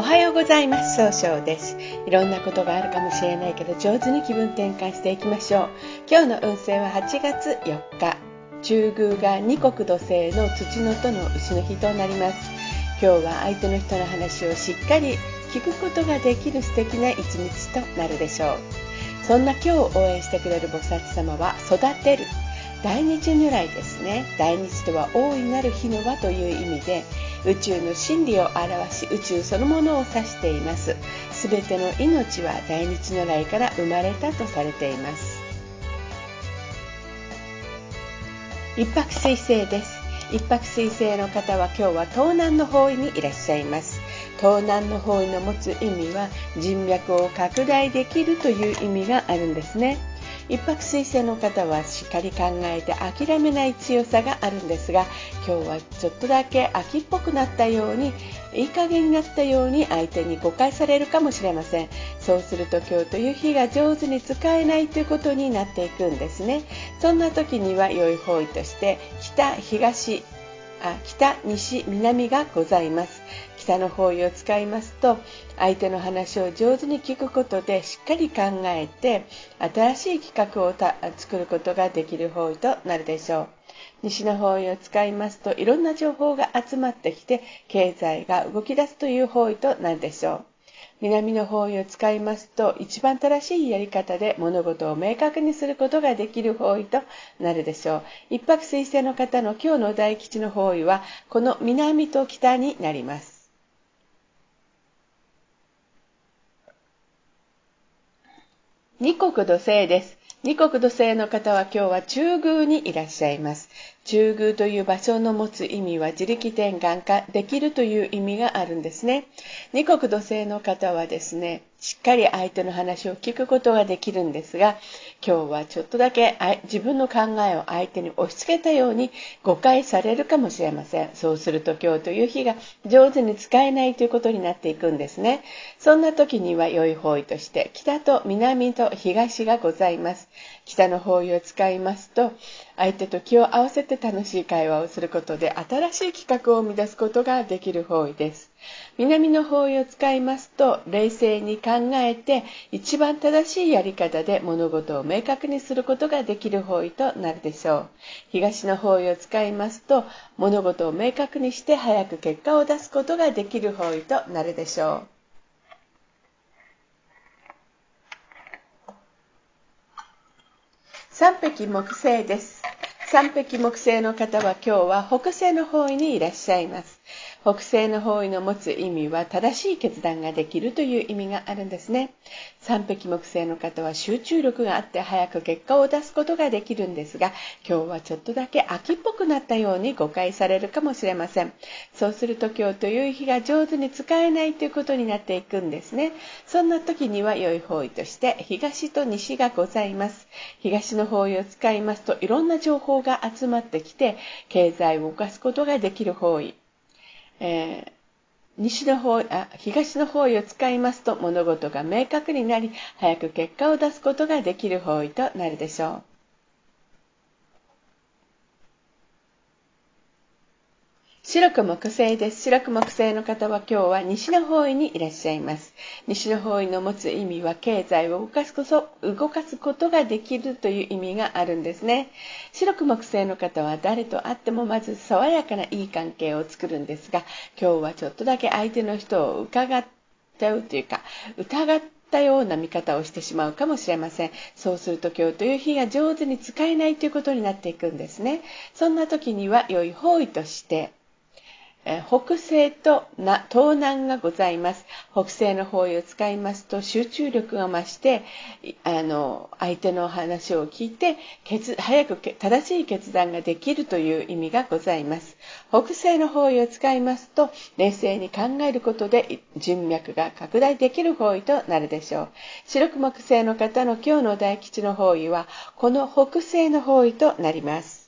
おはようございます。総称です。いろんなことがあるかもしれないけど上手に気分転換していきましょう。今日の運勢は8月4日。中宮が二国土星の土のとの牛の日となります。今日は相手の人の話をしっかり聞くことができる素敵な一日となるでしょう。そんな今日応援してくれる菩薩様は育てる。大日如来ですね。大日とは大いなる日の輪という意味で宇宙の真理を表し宇宙そのものを指しています。全ての命は大日如来から生まれたとされています。一泊水星です。一泊水星の方は今日は東南の方位にいらっしゃいます。東南の方位の持つ意味は人脈を拡大できるという意味があるんですね。一泊水星の方はしっかり考えて諦めない強さがあるんですが今日はちょっとだけ秋っぽくなったようにいい加減になったように相手に誤解されるかもしれません。そうすると今日という日が上手に使えないということになっていくんですね。そんな時には良い方位として北東あ北西南がございます。北の方位を使いますと相手の話を上手に聞くことでしっかり考えて新しい企画を作ることができる方位となるでしょう。西の方位を使いますといろんな情報が集まってきて経済が動き出すという方位となるでしょう。南の方位を使いますと一番正しいやり方で物事を明確にすることができる方位となるでしょう。一泊水星の方の今日の大吉の方位はこの南と北になります。二国土星です。二国土星の方は今日は中宮にいらっしゃいます。中宮という場所の持つ意味は自力転換化できるという意味があるんですね。二国土星の方はですね、しっかり相手の話を聞くことができるんですが、今日はちょっとだけ自分の考えを相手に押し付けたように誤解されるかもしれません。そうすると今日という日が上手に使えないということになっていくんですね。そんな時には良い方位として北と南と東がございます。北の方位を使いますと、相手と気を合わせて楽しい会話をすることで新しい企画を生み出すことができる方位です。南の方位を使いますと冷静に考えて一番正しいやり方で物事を明確にすることができる方位となるでしょう東の方位を使いますと物事を明確にして早く結果を出すことができる方位となるでしょう三匹木星です三匹木星の方は今日は北西の方位にいらっしゃいます北西の方位の持つ意味は正しい決断ができるという意味があるんですね。三匹木星の方は集中力があって早く結果を出すことができるんですが、今日はちょっとだけ秋っぽくなったように誤解されるかもしれません。そうすると今日という日が上手に使えないということになっていくんですね。そんな時には良い方位として東と西がございます。東の方位を使いますといろんな情報が集まってきて経済を動かすことができる方位。えー、西の方あ東の方位を使いますと物事が明確になり早く結果を出すことができる方位となるでしょう。白く木星です。白く木星の方は今日は西の方位にいらっしゃいます。西の方位の持つ意味は経済を動かすこと動かすことができるという意味があるんですね。白く木星の方は誰と会ってもまず爽やかないい関係を作るんですが、今日はちょっとだけ相手の人を伺っちゃうというか、疑ったような見方をしてしまうかもしれません。そうすると今日という日が上手に使えないということになっていくんですね。そんな時には良い方位として、北西と東南がございます。北西の方位を使いますと集中力が増して、あの、相手の話を聞いて、早く正しい決断ができるという意味がございます。北西の方位を使いますと、冷静に考えることで人脈が拡大できる方位となるでしょう。白く木星の方の今日の大吉の方位は、この北西の方位となります。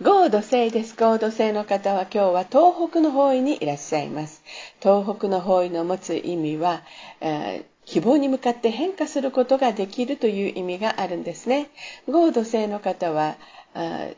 ゴード星です。合土星の方は今日は東北の方位にいらっしゃいます。東北の方位の持つ意味は、えー希望に向かって変化することができるという意味があるんですね。合土星の方は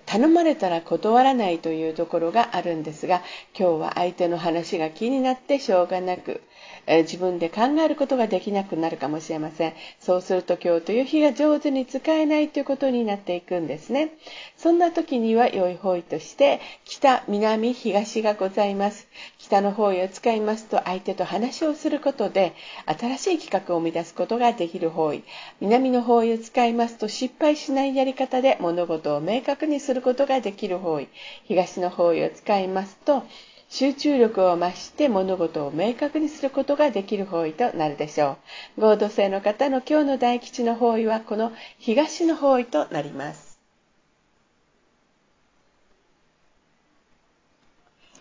頼まれたら断らないというところがあるんですが今日は相手の話が気になってしょうがなくえ自分で考えることができなくなるかもしれません。そうすると今日という日が上手に使えないということになっていくんですね。そんな時には良い方位として北南東がございます。北の方位を使いますと相手と話をすることで新しい企画を生み出すことができる方位。南の方位を使いますと失敗しないやり方で物事を明確にすることができる方位。東の方位を使いますと集中力を増して物事を明確にすることができる方位となるでしょう。合同性の方の今日の大吉の方位はこの東の方位となります。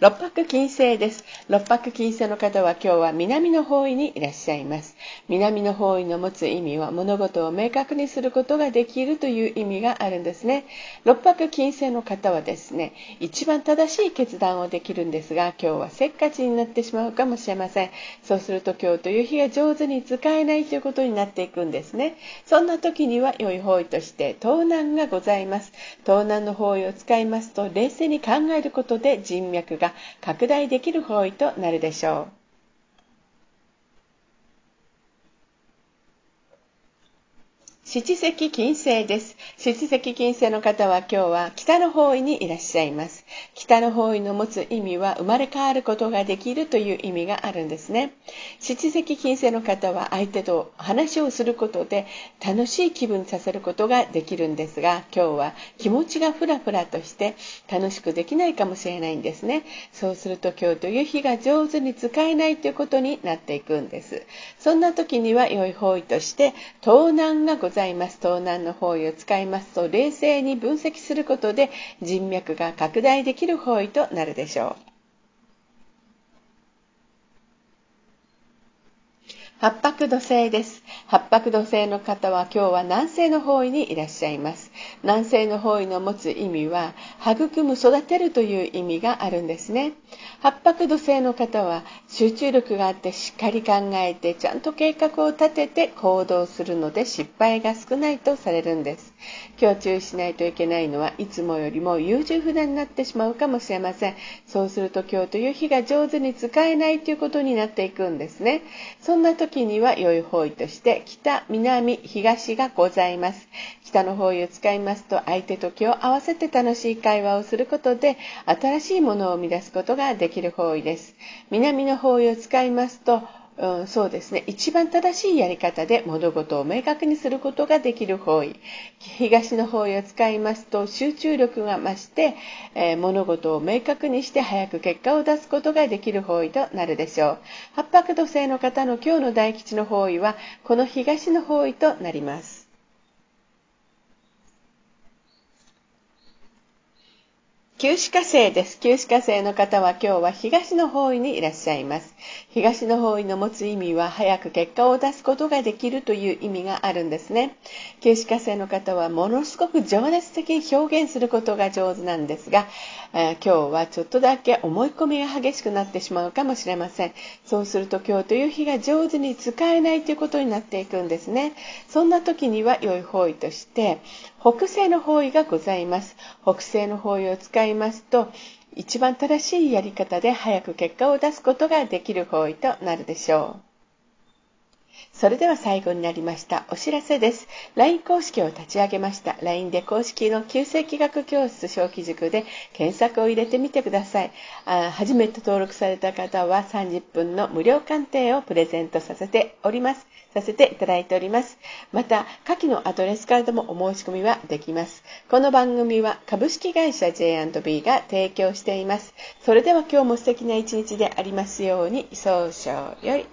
六白金星です。六白金星の方は今日は南の方位にいらっしゃいます。南の方位の持つ意味は物事を明確にすることができるという意味があるんですね。六白金星の方はですね、一番正しい決断をできるんですが、今日はせっかちになってしまうかもしれません。そうすると今日という日が上手に使えないということになっていくんですね。そんな時には良い方位として東南がございます。東南の方位を使いますと冷静に考えることで人脈が拡大できる方位となるでしょう。七石金星です。七石金星の方は今日は北の方位にいらっしゃいます。北の方位の持つ意味は生まれ変わることができるという意味があるんですね。七石金星の方は相手と話をすることで楽しい気分にさせることができるんですが、今日は気持ちがふらふらとして楽しくできないかもしれないんですね。そうすると今日という日が上手に使えないということになっていくんです。そんな時には良い方位として東南がございます。ざいます東南の方位を使いますと冷静に分析することで人脈が拡大できる方位となるでしょう。八白土星です。八白土星の方は今日は南西の方位にいらっしゃいます。南西の方位の持つ意味は、育む、育てるという意味があるんですね。八白土星の方は集中力があってしっかり考えてちゃんと計画を立てて行動するので失敗が少ないとされるんです。今日注意しないといけないのはいつもよりも優柔不断になってしまうかもしれません。そうすると今日という日が上手に使えないということになっていくんですね。そんな時時には良い方位として北、南、東がございます。北の方位を使いますと相手と気を合わせて楽しい会話をすることで新しいものを生み出すことができる方位です。南の方位を使いますとうん、そうですね。一番正しいやり方で物事を明確にすることができる方位。東の方位を使いますと集中力が増して、えー、物事を明確にして早く結果を出すことができる方位となるでしょう。八白土星の方の今日の大吉の方位はこの東の方位となります。旧歯科生です。旧歯科生の方は今日は東の方位にいらっしゃいます。東の方位の持つ意味は早く結果を出すことができるという意味があるんですね。旧歯科生の方はものすごく情熱的に表現することが上手なんですが、えー、今日はちょっとだけ思い込みが激しくなってしまうかもしれません。そうすると今日という日が上手に使えないということになっていくんですね。そんな時には良い方位として、北西の方位がございます。北西の方位を使いますと一番正しいやり方で早く結果を出すことができる方位となるでしょう。それでは最後になりました。お知らせです。LINE 公式を立ち上げました。LINE で公式の旧世紀学教室小規塾で検索を入れてみてくださいあ。初めて登録された方は30分の無料鑑定をプレゼントさせております。させていただいております。また、下記のアドレスからでもお申し込みはできます。この番組は株式会社 J&B が提供しています。それでは今日も素敵な一日でありますように、早々より。